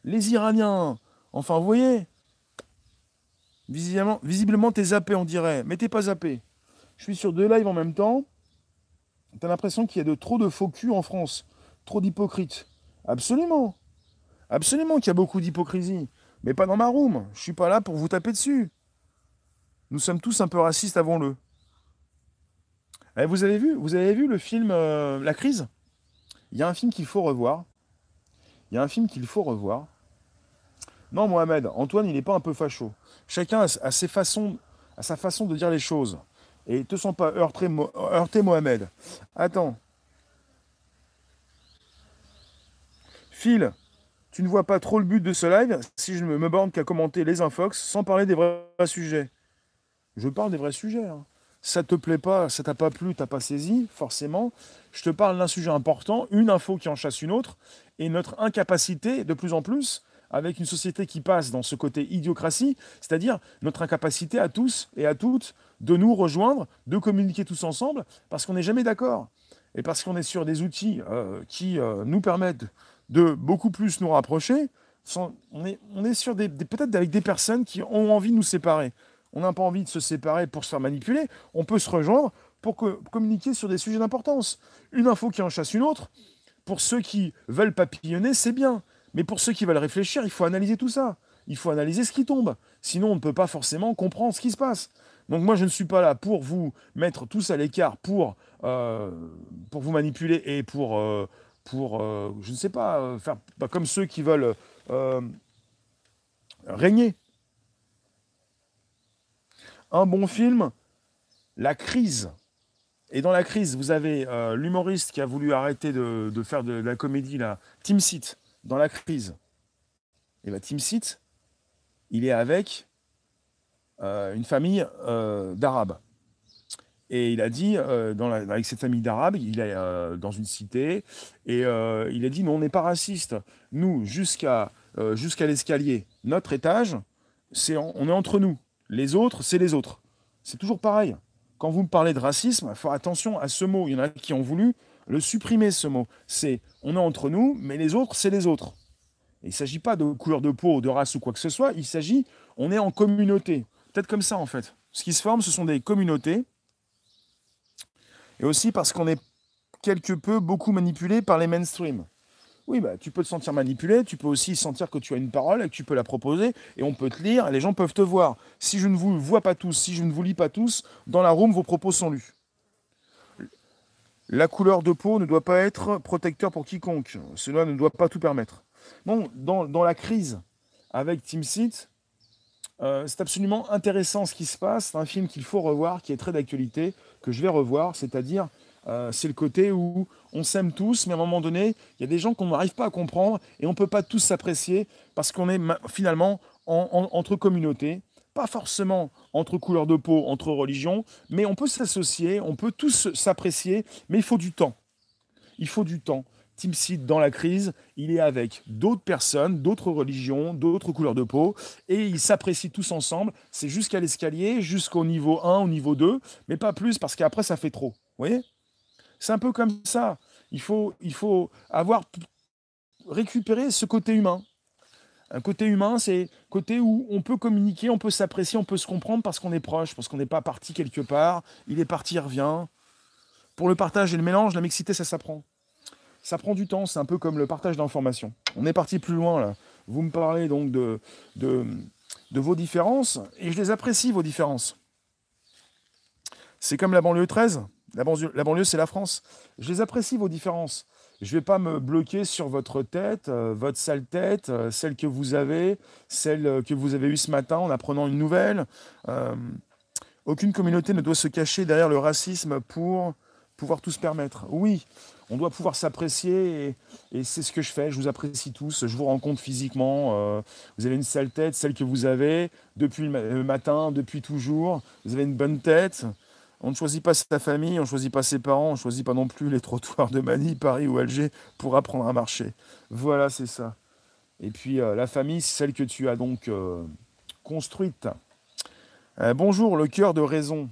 les Iraniens. Enfin, vous voyez Visiblement, visiblement t'es zappé, on dirait. Mais t'es pas zappé. Je suis sur deux lives en même temps. T'as l'impression qu'il y a de trop de faux culs en France. Trop d'hypocrites. Absolument. Absolument qu'il y a beaucoup d'hypocrisie. Mais pas dans ma room. Je suis pas là pour vous taper dessus. Nous sommes tous un peu racistes, avons-le. Eh, vous avez vu, vous avez vu le film euh, La crise? Il y a un film qu'il faut revoir. Il y a un film qu'il faut revoir. Non, Mohamed, Antoine, il n'est pas un peu facho. Chacun a, sa façon de dire les choses. Et te sens pas heurté, heurté Mohamed. Attends. Phil, tu ne vois pas trop le but de ce live si je ne me borne qu'à commenter les infox sans parler des vrais sujets. Je parle des vrais sujets. Hein. Ça te plaît pas, ça t'a pas plu, t'as pas saisi, forcément. Je te parle d'un sujet important, une info qui en chasse une autre, et notre incapacité, de plus en plus, avec une société qui passe dans ce côté idiocratie, c'est-à-dire notre incapacité à tous et à toutes de nous rejoindre, de communiquer tous ensemble, parce qu'on n'est jamais d'accord. Et parce qu'on est sur des outils euh, qui euh, nous permettent de beaucoup plus nous rapprocher, on, est, on est sur des, peut-être avec des personnes qui ont envie de nous séparer. On n'a pas envie de se séparer pour se faire manipuler. On peut se rejoindre pour communiquer sur des sujets d'importance. Une info qui en chasse une autre, pour ceux qui veulent papillonner, c'est bien. Mais pour ceux qui veulent réfléchir, il faut analyser tout ça. Il faut analyser ce qui tombe. Sinon, on ne peut pas forcément comprendre ce qui se passe. Donc moi, je ne suis pas là pour vous mettre tous à l'écart, pour, euh, pour vous manipuler et pour, euh, pour euh, je ne sais pas, faire bah, comme ceux qui veulent régner. Un bon film, La crise et dans la crise, vous avez euh, l'humoriste qui a voulu arrêter de, faire de, la comédie, là, Tim Seat, dans la crise. Et bien, Tim Seat, il est avec euh, une famille euh, d'Arabes. Et il a dit, avec cette famille d'Arabes, il est dans une cité, et il a dit, nous, on n'est pas racistes. Nous, jusqu'à l'escalier, notre étage, c'est on est entre nous. Les autres, c'est les autres. C'est toujours pareil. Quand vous me parlez de racisme, faut attention à ce mot. Il y en a qui ont voulu le supprimer, ce mot. C'est on est entre nous, mais les autres, c'est les autres. Il ne s'agit pas de couleur de peau, de race ou quoi que ce soit. Il s'agit, on est en communauté. Peut-être comme ça, en fait. Ce qui se forme, ce sont des communautés. Et aussi parce qu'on est quelque peu beaucoup manipulé par les mainstream. Oui, bah, tu peux te sentir manipulé, tu peux aussi sentir que tu as une parole et que tu peux la proposer, et on peut te lire, les gens peuvent te voir. Si je ne vous vois pas tous, si je ne vous lis pas tous, dans la room, vos propos sont lus. La couleur de peau ne doit pas être protecteur pour quiconque. Cela ne doit pas tout permettre. Bon, dans, la crise avec TeamSeat, euh, c'est absolument intéressant ce qui se passe. C'est un film qu'il faut revoir, qui est très d'actualité, que je vais revoir. C'est-à-dire, euh, c'est le côté où on s'aime tous, mais à un moment donné, il y a des gens qu'on n'arrive pas à comprendre et on ne peut pas tous s'apprécier parce qu'on est finalement en- en- entre communautés. Pas forcément entre couleurs de peau, entre religions, mais on peut s'associer, on peut tous s'apprécier, mais il faut du temps. Il faut du temps. Team Seed, dans la crise, il est avec d'autres personnes, d'autres religions, d'autres couleurs de peau, et ils s'apprécient tous ensemble. C'est jusqu'à l'escalier, jusqu'au niveau 1, au niveau 2, mais pas plus, parce qu'après, ça fait trop. Vous voyez? C'est un peu comme ça. Il faut, il faut avoir récupéré ce côté humain. Un côté humain, c'est côté où on peut communiquer, on peut s'apprécier, on peut se comprendre parce qu'on est proche, parce qu'on n'est pas parti quelque part. Il est parti, il revient. Pour le partage et le mélange, la mixité, ça s'apprend. Ça prend du temps, c'est un peu comme le partage d'informations. On est parti plus loin là. Vous me parlez donc de, de, de vos différences, et je les apprécie, vos différences. C'est comme la banlieue 13. La banlieue, la banlieue, c'est la France. Je les apprécie, vos différences. Je ne vais pas me bloquer sur votre tête, euh, votre sale tête, euh, celle que vous avez, celle euh, que vous avez eue ce matin en apprenant une nouvelle. Aucune communauté ne doit se cacher derrière le racisme pour pouvoir tout se permettre. Oui, on doit pouvoir s'apprécier et, c'est ce que je fais. Je vous apprécie tous. Je vous rencontre physiquement. vous avez une sale tête, celle que vous avez depuis le matin, depuis toujours. Vous avez une bonne tête. On ne choisit pas sa famille, on ne choisit pas ses parents, on ne choisit pas non plus les trottoirs de Manille, Paris ou Alger pour apprendre à marcher. Voilà, c'est ça. Et puis euh, la famille, celle que tu as donc euh, construite. Euh, bonjour, le cœur de raison.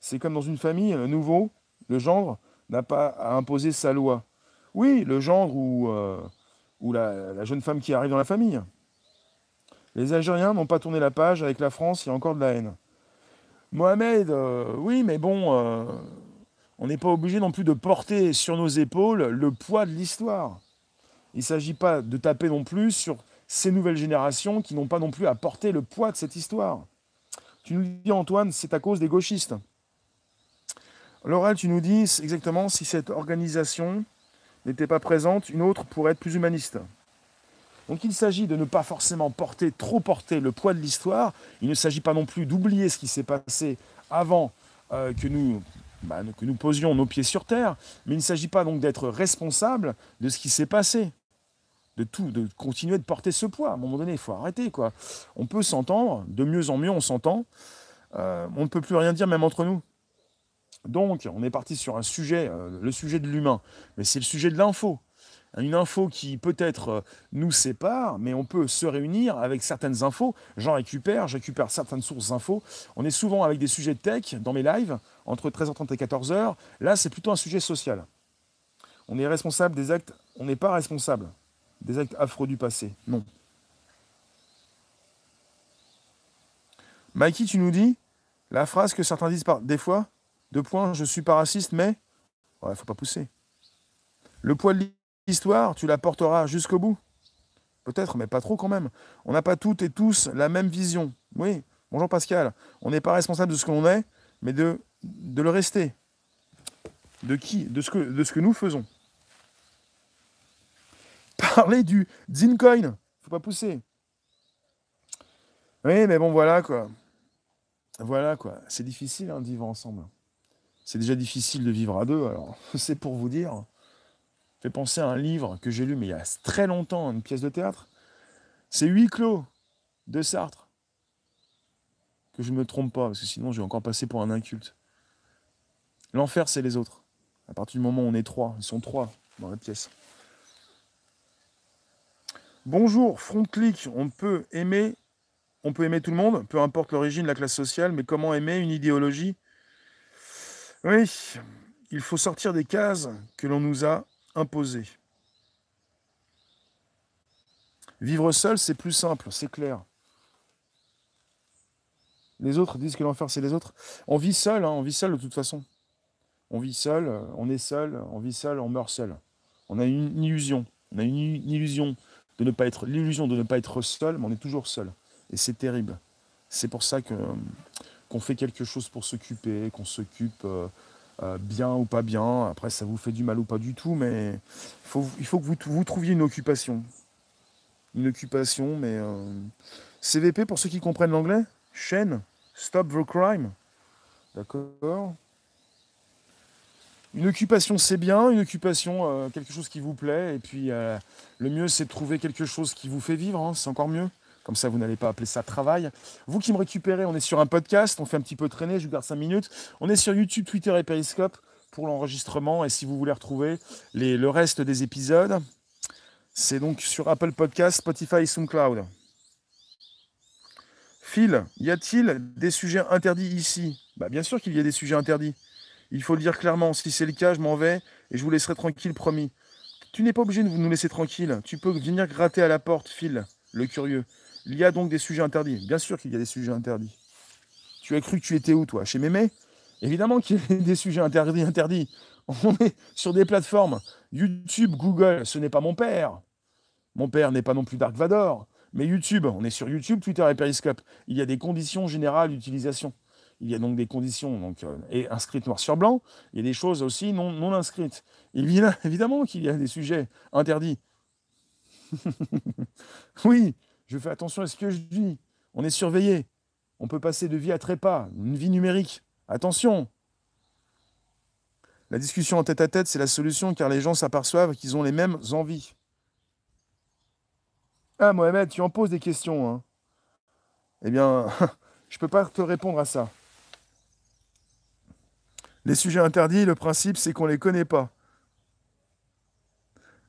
C'est comme dans une famille, le nouveau, le gendre, n'a pas à imposer sa loi. Oui, le gendre ou, la jeune femme qui arrive dans la famille. Les Algériens n'ont pas tourné la page avec la France, il y a encore de la haine. Mohamed, euh, oui, mais bon, euh, on n'est pas obligé non plus de porter sur nos épaules le poids de l'histoire. Il ne s'agit pas de taper non plus sur ces nouvelles générations qui n'ont pas non plus à porter le poids de cette histoire. Tu nous dis, Antoine, c'est à cause des gauchistes. Laurel, tu nous dis exactement si cette organisation n'était pas présente, une autre pourrait être plus humaniste. Donc il s'agit de ne pas forcément porter, trop porter le poids de l'histoire. Il ne s'agit pas non plus d'oublier ce qui s'est passé avant euh, que, nous, bah, que nous posions nos pieds sur terre, mais il ne s'agit pas donc d'être responsable de ce qui s'est passé. De tout, de continuer de porter ce poids. À un moment donné, il faut arrêter. quoi. On peut s'entendre, de mieux en mieux on s'entend. Euh, on ne peut plus rien dire même entre nous. Donc, on est parti sur un sujet, euh, le sujet de l'humain, mais c'est le sujet de l'info. Une info qui peut-être euh, nous sépare, mais on peut se réunir avec certaines infos. J'en récupère, je certaines sources d'infos. On est souvent avec des sujets tech dans mes lives, entre 13h30 et 14h. Là, c'est plutôt un sujet social. On est responsable des actes, on n'est pas responsable des actes affreux du passé. Non. Mikey, tu nous dis la phrase que certains disent par des fois, deux points, je suis pas raciste, mais ouais, faut pas pousser. Le poids de l'histoire, tu la porteras jusqu'au bout. Peut-être, mais pas trop quand même. On n'a pas toutes et tous la même vision. Oui, bonjour Pascal. On n'est pas responsable de ce que l'on est, mais de, le rester. De qui de ce, que, de ce que nous faisons. Parler du Zincoin. Faut pas pousser. Oui, mais bon, voilà quoi. Voilà quoi. C'est difficile hein, de vivre ensemble. C'est déjà difficile de vivre à deux, alors c'est pour vous dire. Fait penser à un livre que j'ai lu, mais il y a très longtemps, une pièce de théâtre. C'est Huit clos de Sartre. Que je ne me trompe pas, parce que sinon je vais encore passer pour un inculte. L'enfer, c'est les autres. À partir du moment où on est trois, ils sont trois dans la pièce. Bonjour, front click, on peut aimer, on peut aimer tout le monde, peu importe l'origine, la classe sociale, mais comment aimer une idéologie? Oui, il faut sortir des cases que l'on nous a imposées. Vivre seul, c'est plus simple, c'est clair. Les autres disent que l'enfer, c'est les autres. On vit seul, hein, on vit seul de toute façon. On vit seul, on est seul, on vit seul, on meurt seul. On a une illusion. On a une illusion de ne pas être l'illusion de ne pas être seul, mais on est toujours seul. Et c'est terrible. C'est pour ça que qu'on fait quelque chose pour s'occuper, qu'on s'occupe euh, bien ou pas bien. Après, ça vous fait du mal ou pas du tout, mais il faut, que vous, trouviez une occupation. Une occupation, mais euh, CVP pour ceux qui comprennent l'anglais, chaîne, stop the crime. D'accord une occupation, c'est bien. Une occupation, euh, quelque chose qui vous plaît. Et puis, le mieux, c'est de trouver quelque chose qui vous fait vivre. Hein, c'est encore mieux. Comme ça, vous n'allez pas appeler ça travail. Vous qui me récupérez, on est sur un podcast. On fait un petit peu traîner. Je vous garde 5 minutes. On est sur YouTube, Twitter et Periscope pour l'enregistrement. Et si vous voulez retrouver le reste des épisodes, c'est donc sur Apple Podcast, Spotify et SoundCloud. Phil, y a-t-il des sujets interdits ici? Bah, Bien sûr qu'il y a des sujets interdits. Il faut le dire clairement. Si c'est le cas, je m'en vais et je vous laisserai tranquille, promis. Tu n'es pas obligé de nous laisser tranquille. Tu peux venir gratter à la porte, Phil, le curieux. Il y a donc des sujets interdits. Bien sûr qu'il y a des sujets interdits. Tu as cru que tu étais où, toi? Chez Mémé? Évidemment qu'il y a des sujets interdits. On est sur des plateformes. YouTube, Google, ce n'est pas mon père. Mon père n'est pas non plus Dark Vador. Mais YouTube, on est sur YouTube, Twitter et Periscope. Il y a des conditions générales d'utilisation. Il y a donc des conditions donc, euh, et inscrites noir sur blanc. Il y a des choses aussi non, non inscrites. Évidemment qu'il y a des sujets interdits. oui, je fais attention à ce que je dis. On est surveillé. On peut passer de vie à trépas, une vie numérique. Attention. La discussion en tête à tête, c'est la solution car les gens s'aperçoivent qu'ils ont les mêmes envies. Ah, Mohamed, tu en poses des questions. Hein. Eh bien, je ne peux pas te répondre à ça. Les sujets interdits, le principe, c'est qu'on ne les connaît pas.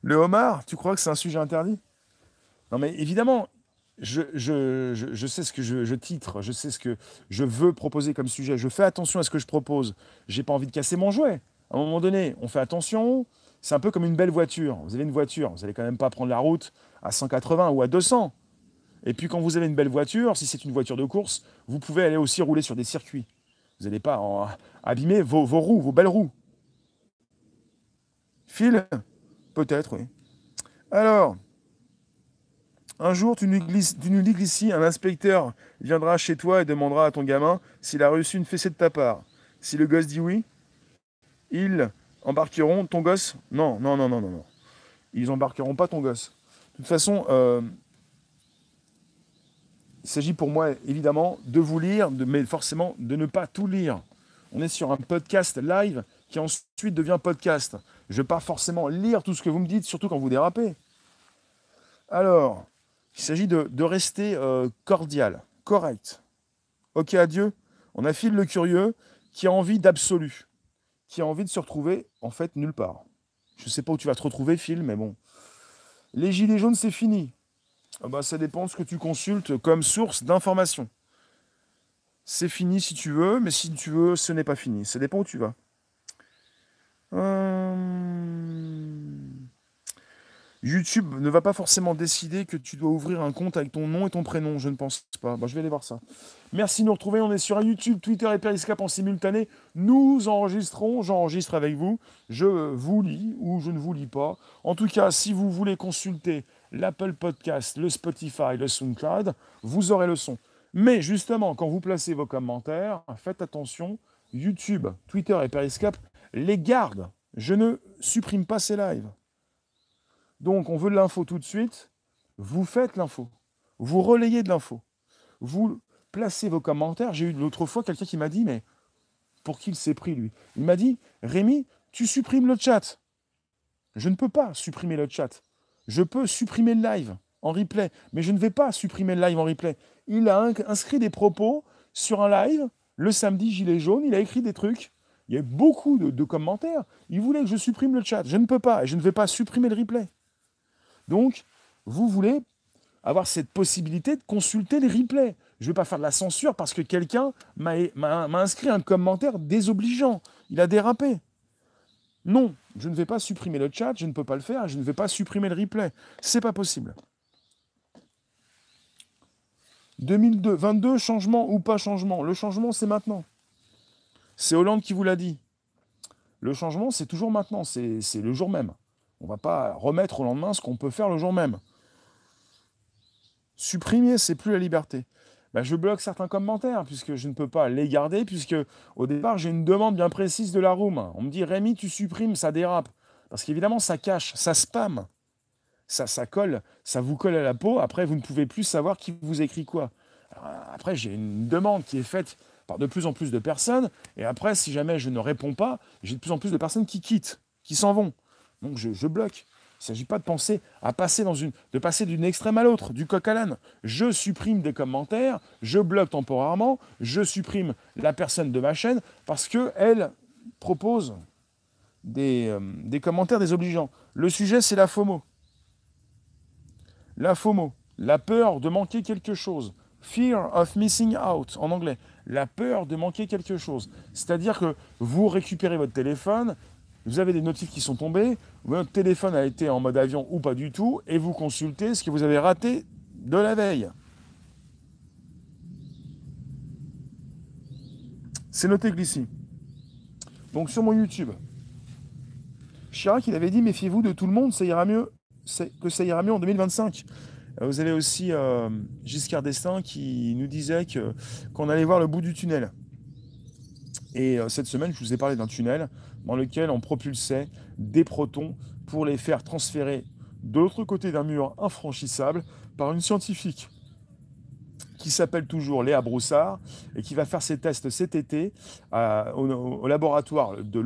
Le homard, tu crois que c'est un sujet interdit? Non, mais évidemment, je, sais ce que je, titre, je sais ce que je veux proposer comme sujet. Je fais attention à ce que je propose. J'ai pas envie de casser mon jouet. À un moment donné, on fait attention. C'est un peu comme une belle voiture. Vous avez une voiture, vous n'allez quand même pas prendre la route à 180 ou à 200. Et puis quand vous avez une belle voiture, si c'est une voiture de course, vous pouvez aller aussi rouler sur des circuits. Vous n'allez pas abîmer vos, roues, vos belles roues. Phil? Peut-être, oui. Alors, un jour, tu nous, dis ici, un inspecteur viendra chez toi et demandera à ton gamin s'il a reçu une fessée de ta part. Si le gosse dit oui, ils embarqueront ton gosse Non, non, non, non, non, non. Ils embarqueront pas ton gosse. De toute façon, euh, il s'agit pour moi évidemment de vous lire, mais forcément de ne pas tout lire. On est sur un podcast live qui ensuite devient podcast. Je ne vais pas forcément lire tout ce que vous me dites, surtout quand vous dérapez. Alors, il s'agit de, rester euh, cordial, correct. Ok, adieu. On a Phil le curieux qui a envie d'absolu, qui a envie de se retrouver en fait nulle part. Je ne sais pas où tu vas te retrouver, Phil, mais bon. Les gilets jaunes, c'est fini. Ah bah, ça dépend de ce que tu consultes comme source d'information. C'est fini si tu veux, mais si tu veux, ce n'est pas fini. Ça dépend où tu vas. Euh, YouTube ne va pas forcément décider que tu dois ouvrir un compte avec ton nom et ton prénom. Je ne pense pas. Bah, je vais aller voir ça. Merci de nous retrouver. On est sur YouTube, Twitter et Periscope en simultané. Nous enregistrons. J'enregistre avec vous. Je vous lis ou je ne vous lis pas. En tout cas, si vous voulez consulter l'Apple Podcast, le Spotify, le SoundCloud, vous aurez le son. Mais justement, quand vous placez vos commentaires, faites attention, YouTube, Twitter et Periscope les gardent. Je ne supprime pas ces lives. Donc, on veut de l'info tout de suite. Vous faites l'info. Vous relayez de l'info. Vous placez vos commentaires. J'ai eu l'autre fois quelqu'un qui m'a dit, mais pour qui il s'est pris, lui? Il m'a dit, Rémi, tu supprimes le chat. Je ne peux pas supprimer le chat. Je peux supprimer le live en replay, mais je ne vais pas supprimer le live en replay. Il a inscrit des propos sur un live le samedi gilet jaune, il a écrit des trucs Il y a beaucoup de, commentaires. Ils voulaient que je supprime le chat. Je ne peux pas. Et je ne vais pas supprimer le replay. Donc, vous voulez avoir cette possibilité de consulter les replays. Je ne vais pas faire de la censure parce que quelqu'un m'a inscrit un commentaire désobligeant. Il a dérapé. Non, je ne vais pas supprimer le chat, je ne peux pas le faire, je ne vais pas supprimer le replay. C'est pas possible. 2002, 22, changement ou pas changement? Le changement, c'est maintenant. C'est Hollande qui vous l'a dit. Le changement, c'est toujours maintenant, c'est le jour même. On ne va pas remettre au lendemain ce qu'on peut faire le jour même. Supprimer, c'est plus la liberté. Ben, je bloque certains commentaires puisque je ne peux pas les garder, puisque au départ, j'ai une demande bien précise de la room. On me dit Rémi, tu supprimes, ça dérape. Parce qu'évidemment, ça cache, ça spam. Ça, ça colle, ça vous colle à la peau. Après, vous ne pouvez plus savoir qui vous écrit quoi. après, j'ai une demande qui est faite par de plus en plus de personnes. Et après, si jamais je ne réponds pas, j'ai de plus en plus de personnes qui quittent, qui s'en vont. Donc je bloque. Il ne s'agit pas de penser à passer de passer d'une extrême à l'autre, du coq à l'âne. Je supprime des commentaires, je bloque temporairement, je supprime la personne de ma chaîne parce qu'elle propose des, euh, des commentaires désobligeants. Le sujet, c'est la FOMO. La FOMO, la peur de manquer quelque chose. Fear of missing out en anglais. La peur de manquer quelque chose. C'est-à-dire que vous récupérez votre téléphone, vous avez des notifs qui sont tombés, votre téléphone a été en mode avion ou pas du tout, et vous consultez ce que vous avez raté de la veille. C'est noté ici. Donc sur mon YouTube, Chirac, il avait dit méfiez-vous de tout le monde, ça ira mieux, que ça ira mieux en 2025. Euh, vous avez aussi euh, Giscard d'Estaing qui nous disait qu'on allait voir le bout du tunnel. Et euh, cette semaine, je vous ai parlé d'un tunnel dans lequel on propulsait des protons pour les faire transférer de l'autre côté d'un mur infranchissable par une scientifique qui s'appelle toujours Léa Broussard et qui va faire ses tests cet été au, laboratoire de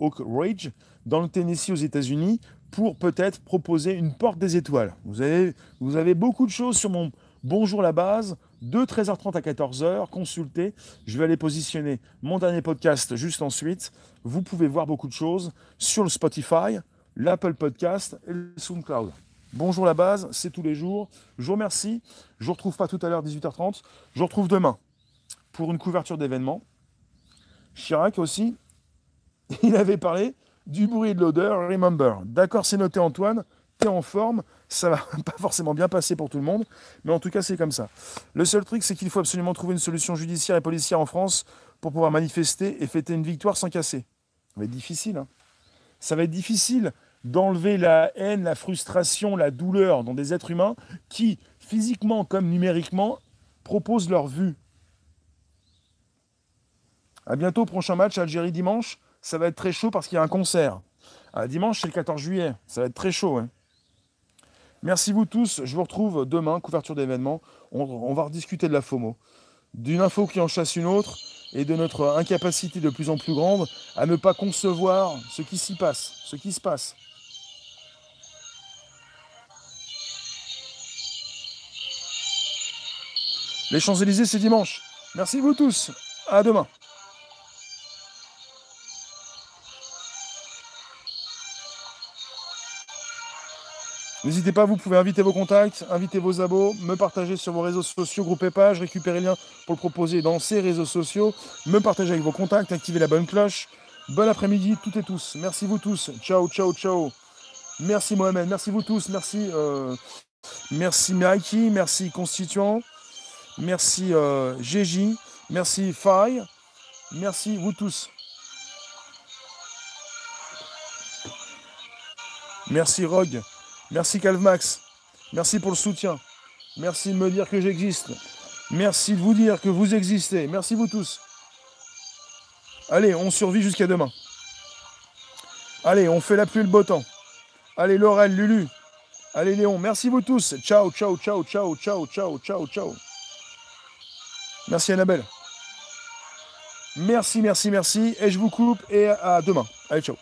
Oak Ridge dans le Tennessee aux États-Unis pour peut-être proposer une porte des étoiles. Vous avez beaucoup de choses sur mon Bonjour la base, de 13h30 à 14h, consultez. Je vais aller positionner mon dernier podcast juste ensuite. Vous pouvez voir beaucoup de choses sur le Spotify, l'Apple Podcast et le SoundCloud. Bonjour la base, c'est tous les jours. Je vous remercie. Je ne vous retrouve pas tout à l'heure 18h30. Je vous retrouve demain pour une couverture d'événements. Chirac aussi, il avait parlé du bruit et de l'odeur, remember. D'accord, c'est noté Antoine en forme, ça va pas forcément bien passer pour tout le monde, mais en tout cas c'est comme ça. Le seul truc c'est qu'il faut absolument trouver une solution judiciaire et policière en France pour pouvoir manifester et fêter une victoire sans casser. Ça va être difficile. Hein. Ça va être difficile d'enlever la haine, la frustration, la douleur dans des êtres humains qui, physiquement comme numériquement, proposent leur vue. À bientôt, prochain match, Algérie dimanche. Ça va être très chaud parce qu'il y a un concert. Dimanche, c'est le 14 juillet. Ça va être très chaud. Hein. Merci vous tous. Je vous retrouve demain, couverture d'événements. On, va rediscuter de la FOMO, d'une info qui en chasse une autre et de notre incapacité de plus en plus grande à ne pas concevoir ce qui s'y passe, ce qui se passe. Les Champs-Élysées, c'est dimanche. Merci vous tous. À demain. N'hésitez pas, vous pouvez inviter vos contacts, inviter vos abos, me partager sur vos réseaux sociaux, groupe et page, récupérer le lien pour le proposer dans ces réseaux sociaux, me partager avec vos contacts, activer la bonne cloche. Bon après-midi, toutes et tous. Merci vous tous. Ciao, ciao, ciao. Merci Mohamed, merci vous tous. Merci, euh, merci Mikey, merci Constituant, merci euh, merci Faye, merci vous tous. Merci Rogue. Merci Calvmax. Merci pour le soutien. Merci de me dire que j'existe. Merci de vous dire que vous existez. Merci vous tous. Allez, on survit jusqu'à demain. Allez, on fait la pluie le beau temps. Allez, Laurel, Lulu. Allez, Léon. Merci vous tous. Ciao, ciao, ciao, ciao, ciao, ciao, ciao, ciao. Merci Annabelle. Merci, merci, merci. Et je vous coupe et à demain. Allez, ciao.